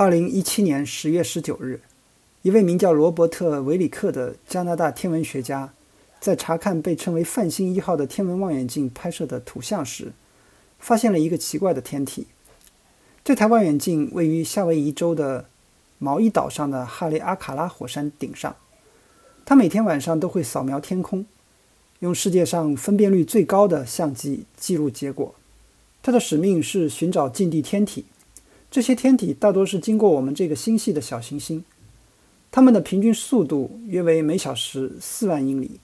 二零一七年十月十九日，一位名叫罗伯特·维里克的加拿大天文学家，在查看被称为“泛星一号”的天文望远镜拍摄的图像时，发现了一个奇怪的天体。这台望远镜位于夏威夷州的毛伊岛上的哈雷阿卡拉火山顶上。它每天晚上都会扫描天空，用世界上分辨率最高的相机记录结果。它的使命是寻找近地天体。这些天体大多是经过我们这个星系的小行星，它们的平均速度约为每小时四万英里。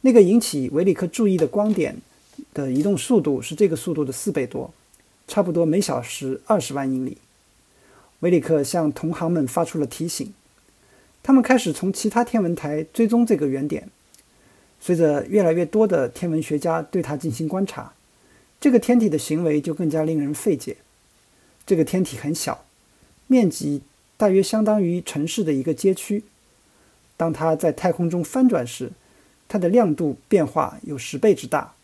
那个引起维里克注意的光点的移动速度是这个速度的四倍多，差不多每小时二十万英里。维里克向同行们发出了提醒，他们开始从其他天文台追踪这个原点。随着越来越多的天文学家对它进行观察，这个天体的行为就更加令人费解。这个天体很小，面积大约相当于城市的一个街区。当它在太空中翻转时，它的亮度变化有十倍之大，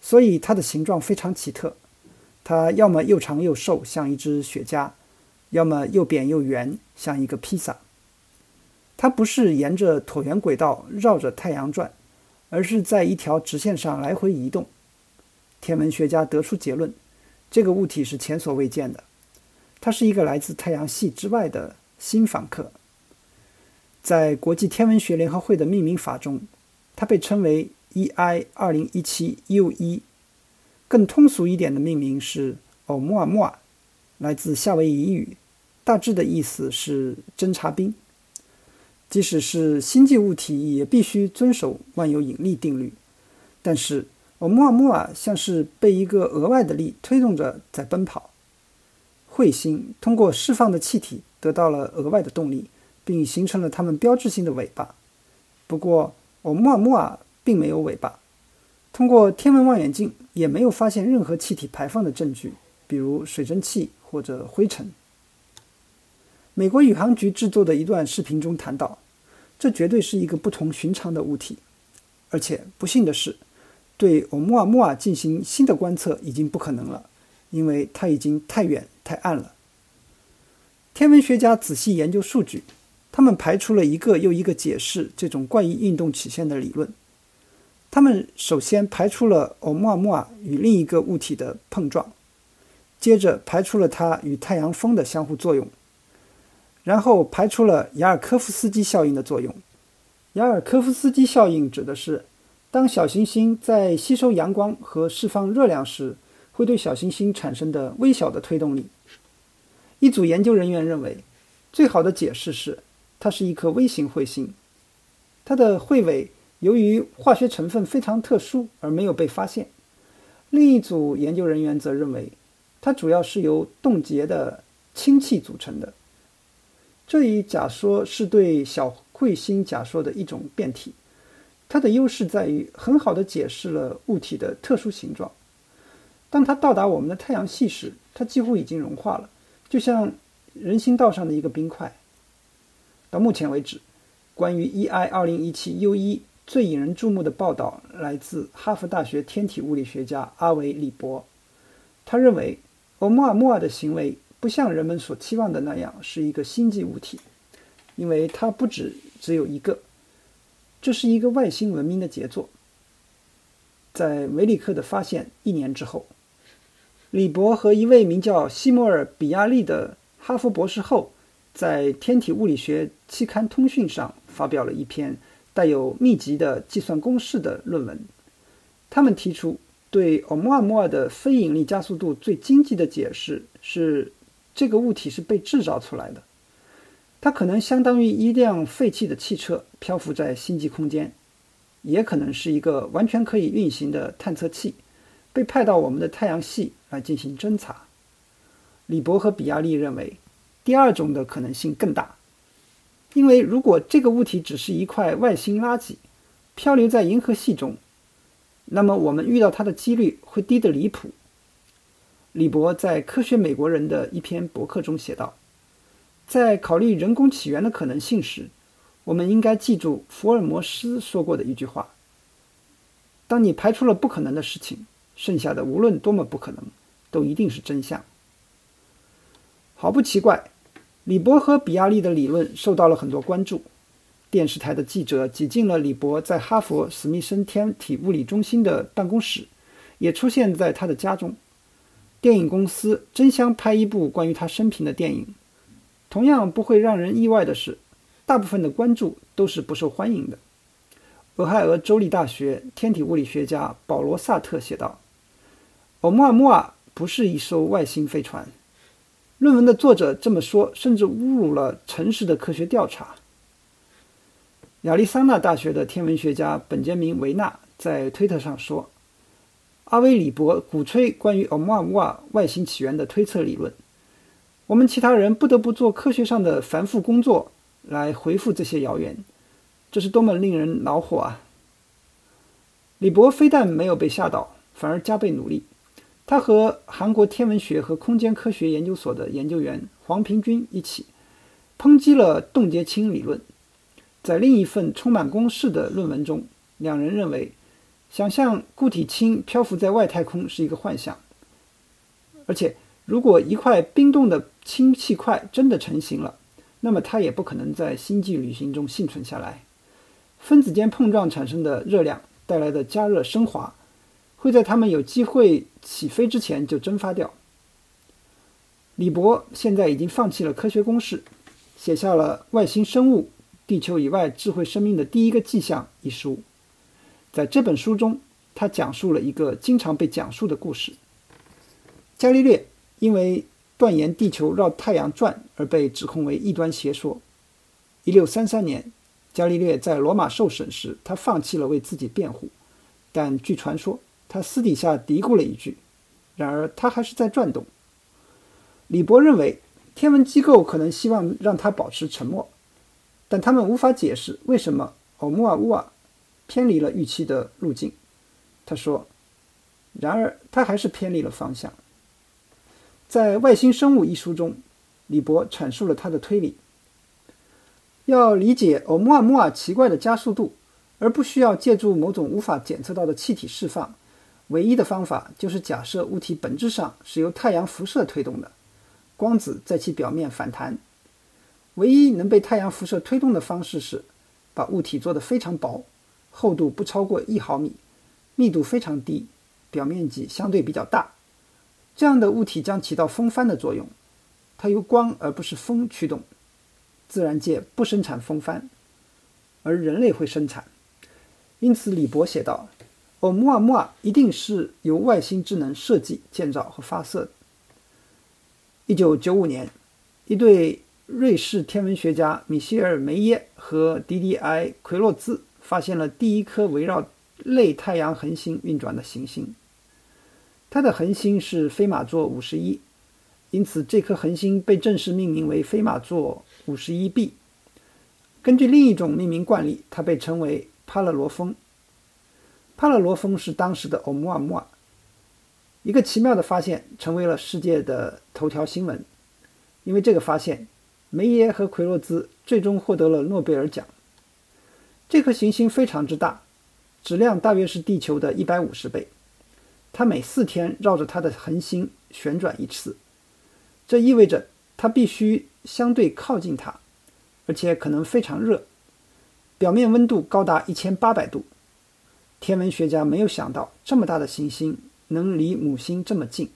所以它的形状非常奇特。它要么又长又瘦，像一只雪茄；要么又扁又圆，像一个披萨。它不是沿着椭圆轨道绕着太阳转，而是在一条直线上来回移动。天文学家得出结论：这个物体是前所未见的。它是一个来自太阳系之外的新访客。在国际天文学联合会的命名法中，它被称为 EI 2017 U1。更通俗一点的命名是欧穆尔穆尔，来自夏威夷语，大致的意思是侦察兵。即使是星际物体，也必须遵守万有引力定律。但是欧穆尔穆尔像是被一个额外的力推动着在奔跑。彗星通过释放的气体得到了额外的动力，并形成了它们标志性的尾巴。不过，欧穆尔穆尔并没有尾巴。通过天文望远镜也没有发现任何气体排放的证据，比如水蒸气或者灰尘。美国宇航局制作的一段视频中谈到，这绝对是一个不同寻常的物体。而且不幸的是，对欧穆尔穆尔进行新的观测已经不可能了，因为它已经太远。太暗了。天文学家仔细研究数据，他们排除了一个又一个解释这种怪异运动曲线的理论。他们首先排除了欧穆尔穆尔与另一个物体的碰撞，接着排除了它与太阳风的相互作用，然后排除了雅尔科夫斯基效应的作用。雅尔科夫斯基效应指的是，当小行星在吸收阳光和释放热量时。会对小行星产生的微小的推动力。一组研究人员认为，最好的解释是它是一颗微型彗星，它的彗尾由于化学成分非常特殊而没有被发现。另一组研究人员则认为，它主要是由冻结的氢气组成的。这一假说是对小彗星假说的一种变体，它的优势在于很好的解释了物体的特殊形状。当它到达我们的太阳系时，它几乎已经融化了，就像人行道上的一个冰块。到目前为止，关于 EI 2017 U1 最引人注目的报道来自哈佛大学天体物理学家阿维·里伯。他认为，欧穆尔穆尔的行为不像人们所期望的那样是一个星际物体，因为它不止只有一个，这是一个外星文明的杰作。在维里克的发现一年之后。李博和一位名叫西摩尔·比亚利的哈佛博士后，在《天体物理学期刊通讯》上发表了一篇带有密集的计算公式的论文。他们提出，对欧穆尔穆尔的非引力加速度最经济的解释是，这个物体是被制造出来的。它可能相当于一辆废弃的汽车漂浮在星际空间，也可能是一个完全可以运行的探测器。被派到我们的太阳系来进行侦查。李博和比亚利认为，第二种的可能性更大，因为如果这个物体只是一块外星垃圾，漂流在银河系中，那么我们遇到它的几率会低得离谱。李博在《科学美国人》的一篇博客中写道：“在考虑人工起源的可能性时，我们应该记住福尔摩斯说过的一句话：当你排除了不可能的事情。”剩下的无论多么不可能，都一定是真相。毫不奇怪，李博和比亚利的理论受到了很多关注。电视台的记者挤进了李博在哈佛史密森天体物理中心的办公室，也出现在他的家中。电影公司争相拍一部关于他生平的电影。同样不会让人意外的是，大部分的关注都是不受欢迎的。俄亥俄州立大学天体物理学家保罗·萨特写道：“欧穆尔穆瓦不是一艘外星飞船。”论文的作者这么说，甚至侮辱了诚实的科学调查。亚利桑那大学的天文学家本杰明·维纳在推特上说：“阿威里伯鼓吹关于欧穆尔穆瓦外星起源的推测理论，我们其他人不得不做科学上的繁复工作来回复这些谣言，这是多么令人恼火啊！”李博非但没有被吓倒，反而加倍努力。他和韩国天文学和空间科学研究所的研究员黄平君一起抨击了冻结氢理论。在另一份充满公式的论文中，两人认为，想象固体氢漂浮在外太空是一个幻想。而且，如果一块冰冻的氢气块真的成型了，那么它也不可能在星际旅行中幸存下来。分子间碰撞产生的热量带来的加热升华，会在他们有机会起飞之前就蒸发掉。李博现在已经放弃了科学公式，写下了外星生物。地球以外智慧生命的第一个迹象一书，在这本书中，他讲述了一个经常被讲述的故事。伽利略因为断言地球绕太阳转而被指控为异端邪说。一六三三年，伽利略在罗马受审时，他放弃了为自己辩护，但据传说，他私底下嘀咕了一句：“然而他还是在转动。”李博认为，天文机构可能希望让他保持沉默。但他们无法解释为什么欧穆尔乌瓦偏离了预期的路径。他说：“然而，他还是偏离了方向。”在《外星生物》一书中，李博阐述了他的推理：要理解欧穆尔穆瓦奇怪的加速度，而不需要借助某种无法检测到的气体释放，唯一的方法就是假设物体本质上是由太阳辐射推动的，光子在其表面反弹。唯一能被太阳辐射推动的方式是，把物体做得非常薄，厚度不超过一毫米，密度非常低，表面积相对比较大。这样的物体将起到风帆的作用，它由光而不是风驱动。自然界不生产风帆，而人类会生产。因此，李博写道：“欧穆尔穆尔一定是由外星智能设计、建造和发射的。”一九九五年，一对。瑞士天文学家米歇尔·梅耶和迪迪埃·奎洛兹发现了第一颗围绕类太阳恒星运转的行星。它的恒星是飞马座五十一，因此这颗恒星被正式命名为飞马座五十一 b。根据另一种命名惯例，它被称为帕勒罗峰。帕勒罗峰是当时的欧穆尔穆尔。一个奇妙的发现成为了世界的头条新闻，因为这个发现。梅耶和奎洛兹最终获得了诺贝尔奖。这颗行星非常之大，质量大约是地球的一百五十倍。它每四天绕着它的恒星旋转一次，这意味着它必须相对靠近它，而且可能非常热，表面温度高达一千八百度。天文学家没有想到这么大的行星能离母星这么近，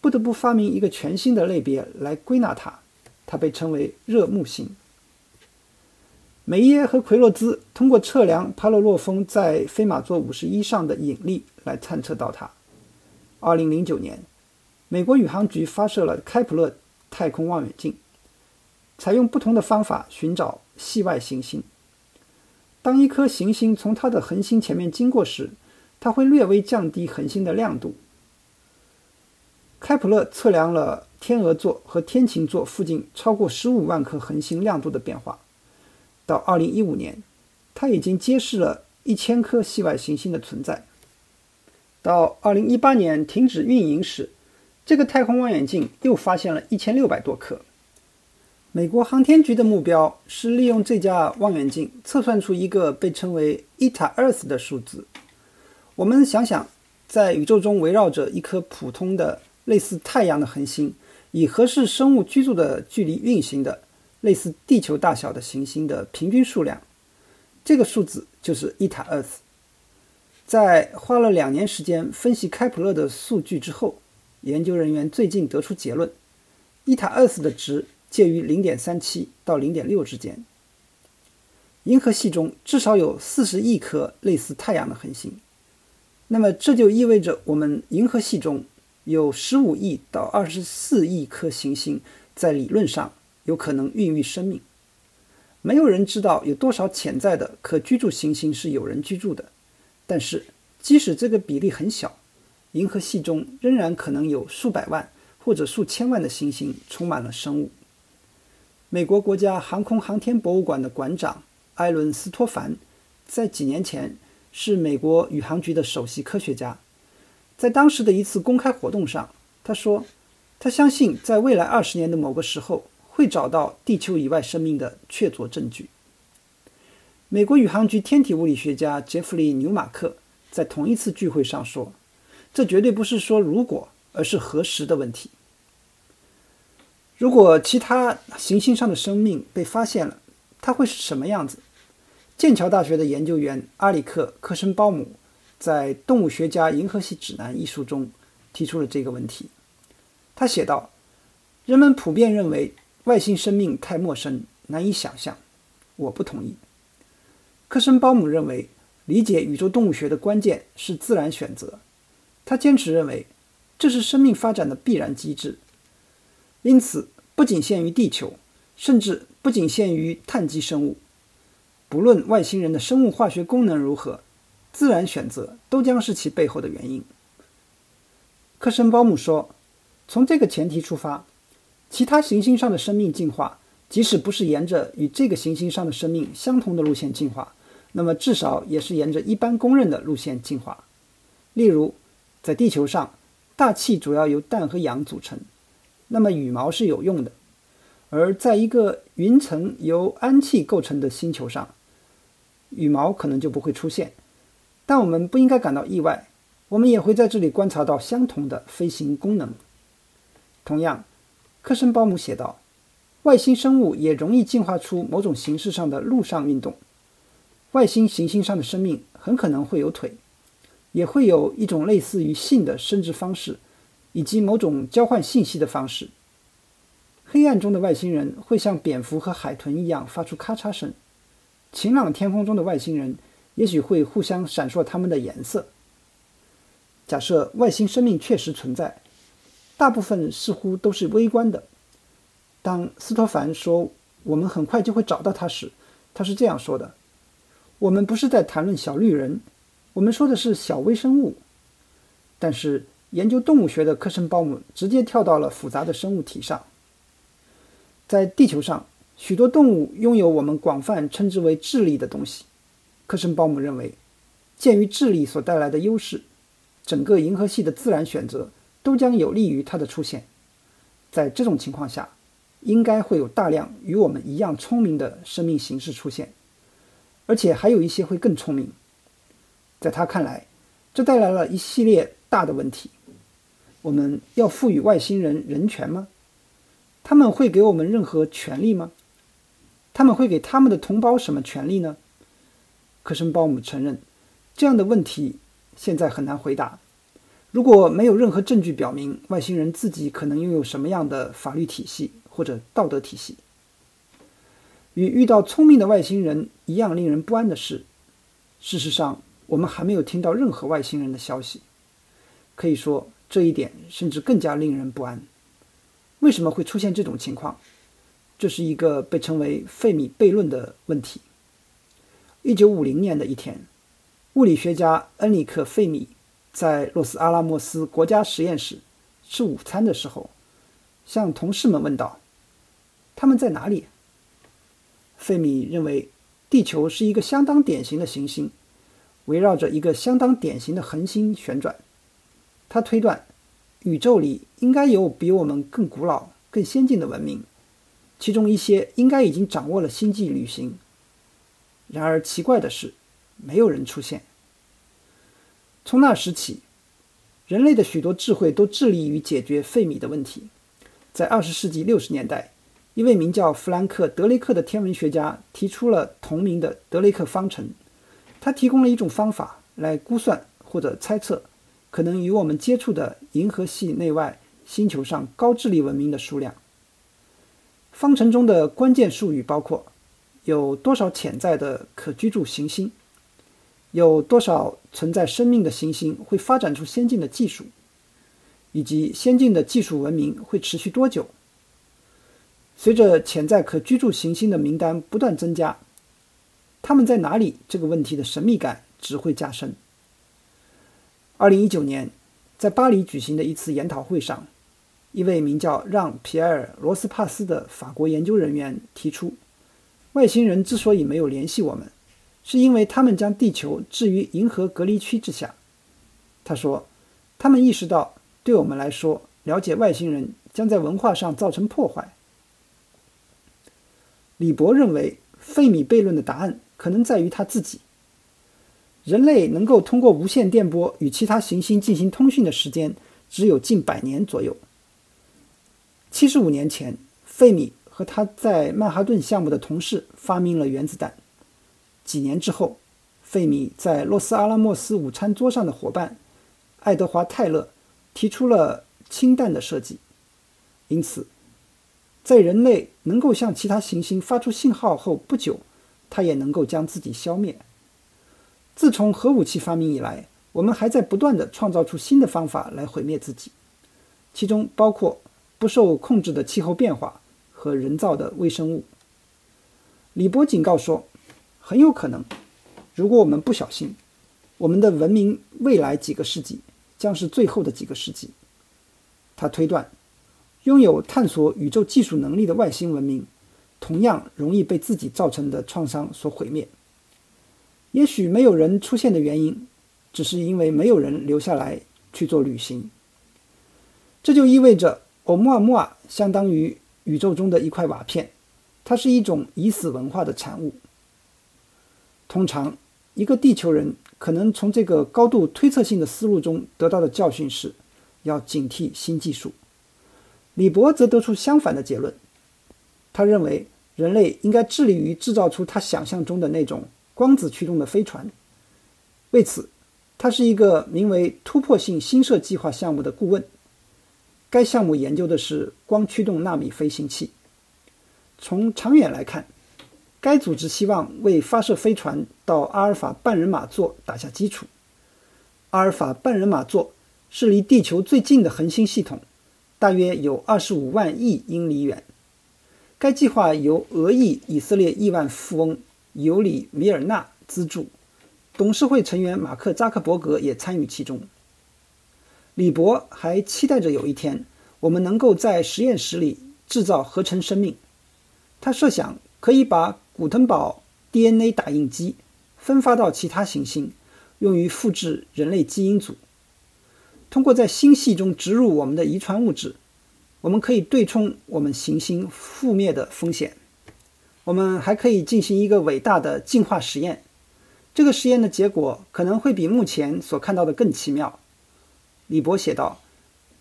不得不发明一个全新的类别来归纳它。它被称为热木星。梅耶和奎洛兹通过测量帕洛洛峰在飞马座五十一上的引力来探测到它。二零零九年，美国宇航局发射了开普勒太空望远镜，采用不同的方法寻找系外行星。当一颗行星从它的恒星前面经过时，它会略微降低恒星的亮度。开普勒测量了。天鹅座和天琴座附近超过十五万颗恒星亮度的变化，到二零一五年，它已经揭示了一千颗系外行星的存在。到二零一八年停止运营时，这个太空望远镜又发现了一千六百多颗。美国航天局的目标是利用这架望远镜测算出一个被称为 Eta Earth 的数字。我们想想，在宇宙中围绕着一颗普通的类似太阳的恒星。以合适生物居住的距离运行的类似地球大小的行星的平均数量，这个数字就是伊塔厄斯。在花了两年时间分析开普勒的数据之后，研究人员最近得出结论：伊塔厄斯的值介于0.37到0.6之间。银河系中至少有40亿颗类似太阳的恒星，那么这就意味着我们银河系中。有十五亿到二十四亿颗行星，在理论上有可能孕育生命。没有人知道有多少潜在的可居住行星是有人居住的，但是即使这个比例很小，银河系中仍然可能有数百万或者数千万的行星充满了生物。美国国家航空航天博物馆的馆长艾伦斯托凡，在几年前是美国宇航局的首席科学家。在当时的一次公开活动上，他说：“他相信在未来二十年的某个时候会找到地球以外生命的确凿证据。”美国宇航局天体物理学家杰弗里·纽马克在同一次聚会上说：“这绝对不是说如果，而是何时的问题。如果其他行星上的生命被发现了，它会是什么样子？”剑桥大学的研究员阿里克·科申鲍姆。在《动物学家银河系指南》一书中，提出了这个问题。他写道：“人们普遍认为外星生命太陌生，难以想象。我不同意。科森鲍姆认为，理解宇宙动物学的关键是自然选择。他坚持认为，这是生命发展的必然机制。因此，不仅限于地球，甚至不仅限于碳基生物。不论外星人的生物化学功能如何。”自然选择都将是其背后的原因。克申鲍姆说：“从这个前提出发，其他行星上的生命进化，即使不是沿着与这个行星上的生命相同的路线进化，那么至少也是沿着一般公认的路线进化。例如，在地球上，大气主要由氮和氧组成，那么羽毛是有用的；而在一个云层由氨气构成的星球上，羽毛可能就不会出现。”但我们不应该感到意外，我们也会在这里观察到相同的飞行功能。同样，科森鲍姆写道：“外星生物也容易进化出某种形式上的陆上运动。外星行星上的生命很可能会有腿，也会有一种类似于性的生殖方式，以及某种交换信息的方式。黑暗中的外星人会像蝙蝠和海豚一样发出咔嚓声，晴朗天空中的外星人。”也许会互相闪烁他们的颜色。假设外星生命确实存在，大部分似乎都是微观的。当斯托凡说我们很快就会找到它时，他是这样说的：“我们不是在谈论小绿人，我们说的是小微生物。”但是研究动物学的科森鲍姆直接跳到了复杂的生物体上。在地球上，许多动物拥有我们广泛称之为智力的东西。科森鲍姆认为，鉴于智力所带来的优势，整个银河系的自然选择都将有利于它的出现。在这种情况下，应该会有大量与我们一样聪明的生命形式出现，而且还有一些会更聪明。在他看来，这带来了一系列大的问题：我们要赋予外星人人权吗？他们会给我们任何权利吗？他们会给他们的同胞什么权利呢？科森鲍姆承认，这样的问题现在很难回答。如果没有任何证据表明外星人自己可能拥有什么样的法律体系或者道德体系，与遇到聪明的外星人一样令人不安的是，事实上我们还没有听到任何外星人的消息。可以说，这一点甚至更加令人不安。为什么会出现这种情况？这是一个被称为费米悖论的问题。一九五零年的一天，物理学家恩里克·费米在洛斯阿拉莫斯国家实验室吃午餐的时候，向同事们问道：“他们在哪里？”费米认为，地球是一个相当典型的行星，围绕着一个相当典型的恒星旋转。他推断，宇宙里应该有比我们更古老、更先进的文明，其中一些应该已经掌握了星际旅行。然而奇怪的是，没有人出现。从那时起，人类的许多智慧都致力于解决费米的问题，在二十世纪六十年代，一位名叫弗兰克·德雷克的天文学家提出了同名的德雷克方程。他提供了一种方法来估算或者猜测可能与我们接触的银河系内外星球上高智力文明的数量。方程中的关键术语包括：有多少潜在的可居住行星？有多少存在生命的行星会发展出先进的技术？以及先进的技术文明会持续多久？随着潜在可居住行星的名单不断增加，他们在哪里这个问题的神秘感只会加深。二零一九年，在巴黎举行的一次研讨会上，一位名叫让·皮埃尔·罗斯帕斯的法国研究人员提出，外星人之所以没有联系我们，是因为他们将地球置于银河隔离区之下。他说，他们意识到。对我们来说，了解外星人将在文化上造成破坏。李博认为，费米悖论的答案可能在于他自己。人类能够通过无线电波与其他行星进行通讯的时间只有近百年左右。七十五年前，费米和他在曼哈顿项目的同事发明了原子弹。几年之后，费米在洛斯阿拉莫斯午餐桌上的伙伴爱德华·泰勒。提出了氢弹的设计，因此，在人类能够向其他行星发出信号后不久，他也能够将自己消灭。自从核武器发明以来，我们还在不断地创造出新的方法来毁灭自己，其中包括不受控制的气候变化和人造的微生物。李波警告说，很有可能，如果我们不小心，我们的文明未来几个世纪。将是最后的几个世纪。他推断，拥有探索宇宙技术能力的外星文明，同样容易被自己造成的创伤所毁灭。也许没有人出现的原因，只是因为没有人留下来去做旅行。这就意味着，欧穆尔穆尔相当于宇宙中的一块瓦片，它是一种已死文化的产物。通常，一个地球人。可能从这个高度推测性的思路中得到的教训是，要警惕新技术。李博则得出相反的结论。他认为人类应该致力于制造出他想象中的那种光子驱动的飞船。为此，他是一个名为“突破性新设计划项目”的顾问。该项目研究的是光驱动纳米飞行器。从长远来看，该组织希望为发射飞船到阿尔法半人马座打下基础。阿尔法半人马座是离地球最近的恒星系统，大约有二十五万亿英里远。该计划由俄裔以色列亿万富翁尤里·米尔纳资助，董事会成员马克·扎克伯格也参与其中。李博还期待着有一天，我们能够在实验室里制造合成生命。他设想可以把古腾堡 DNA 打印机分发到其他行星，用于复制人类基因组。通过在星系中植入我们的遗传物质，我们可以对冲我们行星覆灭的风险。我们还可以进行一个伟大的进化实验。这个实验的结果可能会比目前所看到的更奇妙。李博写道：“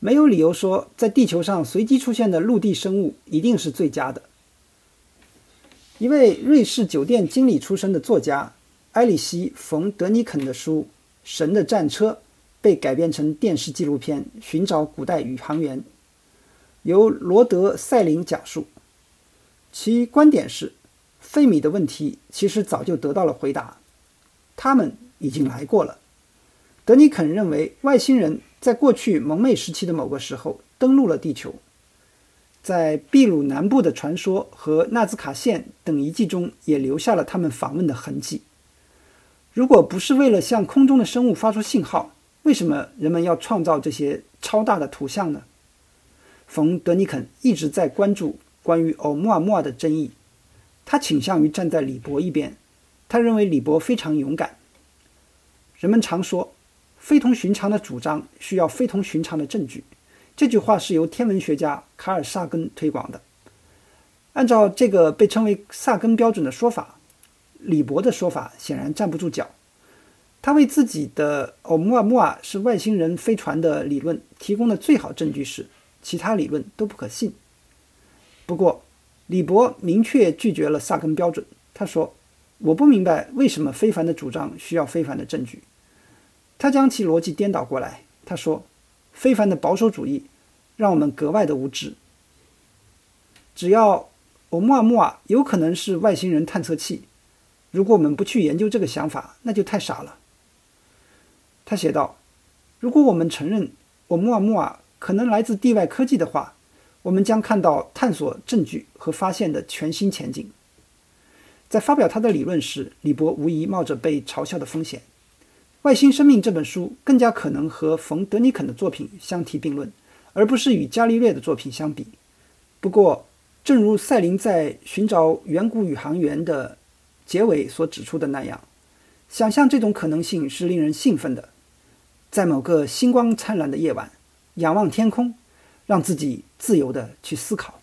没有理由说，在地球上随机出现的陆地生物一定是最佳的。”一位瑞士酒店经理出身的作家埃里希·冯·德尼肯的书《神的战车》被改编成电视纪录片《寻找古代宇航员》，由罗德·塞林讲述。其观点是，费米的问题其实早就得到了回答，他们已经来过了。德尼肯认为，外星人在过去蒙昧时期的某个时候登陆了地球。在秘鲁南部的传说和纳兹卡线等遗迹中，也留下了他们访问的痕迹。如果不是为了向空中的生物发出信号，为什么人们要创造这些超大的图像呢？冯·德尼肯一直在关注关于欧穆尔穆尔的争议，他倾向于站在李博一边。他认为李博非常勇敢。人们常说，非同寻常的主张需要非同寻常的证据。这句话是由天文学家卡尔·萨根推广的。按照这个被称为萨根标准的说法，李博的说法显然站不住脚。他为自己的欧穆尔穆尔是外星人飞船的理论提供的最好证据是，其他理论都不可信。不过，李博明确拒绝了萨根标准。他说：“我不明白为什么非凡的主张需要非凡的证据。”他将其逻辑颠倒过来。他说：“非凡的保守主义让我们格外的无知。只要欧穆尔穆尔有可能是外星人探测器，如果我们不去研究这个想法，那就太傻了。”他写道：“如果我们承认欧穆尔穆尔可能来自地外科技的话，我们将看到探索证据和发现的全新前景。在发表他的理论时，李博无疑冒着被嘲笑的风险。《外星生命》这本书更加可能和冯·德尼肯的作品相提并论，而不是与伽利略的作品相比。不过，正如赛林在《寻找远古宇航员》的结尾所指出的那样，想象这种可能性是令人兴奋的。在某个星光灿烂的夜晚，仰望天空。让自己自由的去思考。